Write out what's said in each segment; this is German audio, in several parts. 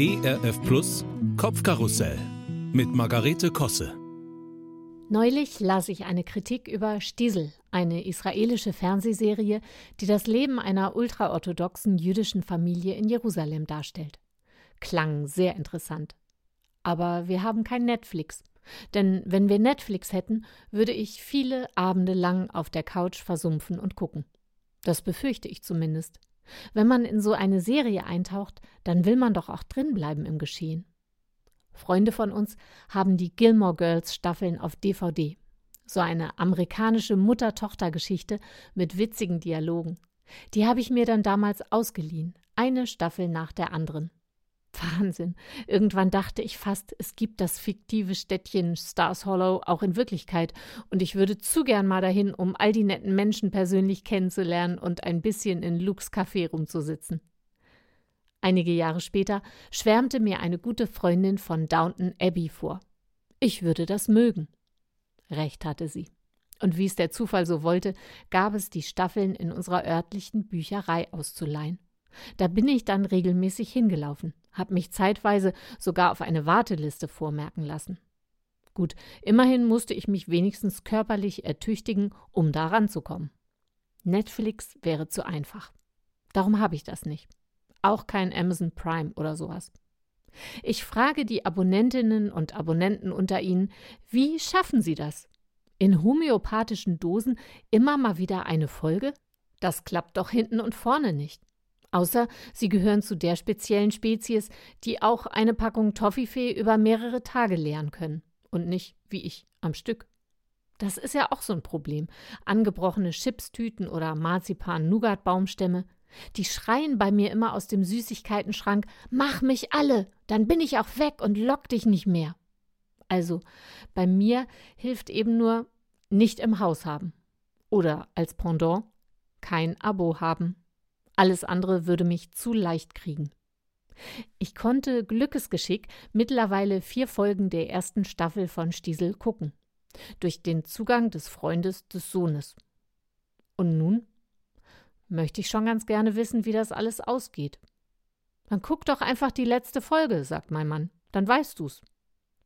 ERF Plus Kopfkarussell mit Margarete Kosse. Neulich las ich eine Kritik über Stiesel, eine israelische Fernsehserie, die das Leben einer ultraorthodoxen jüdischen Familie in Jerusalem darstellt. Klang sehr interessant. Aber wir haben kein Netflix. Denn wenn wir Netflix hätten, würde ich viele Abende lang auf der Couch versumpfen und gucken. Das befürchte ich zumindest. Wenn man in so eine Serie eintaucht, dann will man doch auch drinbleiben im Geschehen. Freunde von uns haben die Gilmore Girls Staffeln auf DVD. So eine amerikanische Mutter-Tochter-Geschichte mit witzigen Dialogen. Die habe ich mir dann damals ausgeliehen, eine Staffel nach der anderen. Wahnsinn. Irgendwann dachte ich fast, es gibt das fiktive Städtchen Stars Hollow auch in Wirklichkeit und ich würde zu gern mal dahin, um all die netten Menschen persönlich kennenzulernen und ein bisschen in Lukes Café rumzusitzen. Einige Jahre später schwärmte mir eine gute Freundin von Downton Abbey vor. Ich würde das mögen. Recht hatte sie. Und wie es der Zufall so wollte, gab es die Staffeln in unserer örtlichen Bücherei auszuleihen. Da bin ich dann regelmäßig hingelaufen, habe mich zeitweise sogar auf eine Warteliste vormerken lassen. Gut, immerhin musste ich mich wenigstens körperlich ertüchtigen, um da ranzukommen. Netflix wäre zu einfach. Darum habe ich das nicht. Auch kein Amazon Prime oder sowas. Ich frage die Abonnentinnen und Abonnenten unter Ihnen, wie schaffen Sie das? In homöopathischen Dosen immer mal wieder eine Folge? Das klappt doch hinten und vorne nicht. Außer sie gehören zu der speziellen Spezies, die auch eine Packung Toffifee über mehrere Tage leeren können und nicht, wie ich, am Stück. Das ist ja auch so ein Problem. Angebrochene Chipstüten oder Marzipan-Nougat-Baumstämme. Die schreien bei mir immer aus dem Süßigkeitenschrank: Mach mich alle, dann bin ich auch weg und lock dich nicht mehr. Also, bei mir hilft eben nur nicht im Haus haben. Oder als Pendant kein Abo haben. Alles andere würde mich zu leicht kriegen. Ich konnte Glückesgeschick mittlerweile vier Folgen der ersten Staffel von Stiesel gucken. Durch den Zugang des Freundes des Sohnes. Und nun möchte ich schon ganz gerne wissen, wie das alles ausgeht. Dann guck doch einfach die letzte Folge, sagt mein Mann. Dann weißt du's.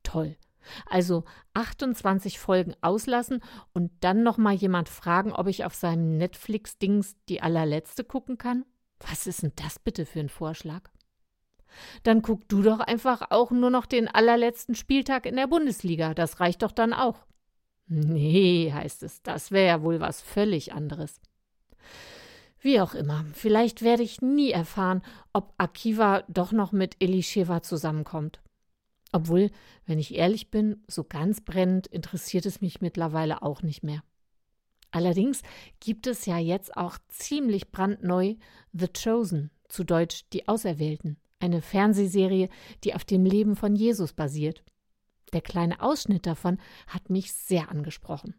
Toll. Also 28 Folgen auslassen und dann noch mal jemand fragen, ob ich auf seinem Netflix-Dings die allerletzte gucken kann? Was ist denn das bitte für ein Vorschlag? Dann guck du doch einfach auch nur noch den allerletzten Spieltag in der Bundesliga. Das reicht doch dann auch. Nee, heißt es, das wäre ja wohl was völlig anderes. Wie auch immer, vielleicht werde ich nie erfahren, ob Akiva doch noch mit Elisheva zusammenkommt. Obwohl, wenn ich ehrlich bin, so ganz brennend interessiert es mich mittlerweile auch nicht mehr. Allerdings gibt es ja jetzt auch ziemlich brandneu The Chosen, zu Deutsch Die Auserwählten, eine Fernsehserie, die auf dem Leben von Jesus basiert. Der kleine Ausschnitt davon hat mich sehr angesprochen.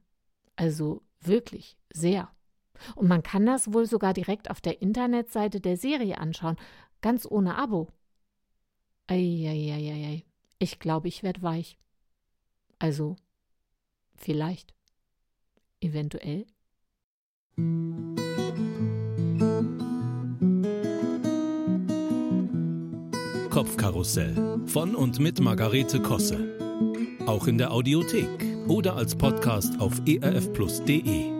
Also wirklich sehr. Und man kann das wohl sogar direkt auf der Internetseite der Serie anschauen, ganz ohne Abo. Eieieiei. Ich glaube, ich werde weich. Also, vielleicht. Eventuell. Kopfkarussell von und mit Margarete Kosse. Auch in der Audiothek oder als Podcast auf erfplus.de.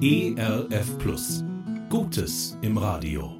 ERF Plus. Gutes im Radio.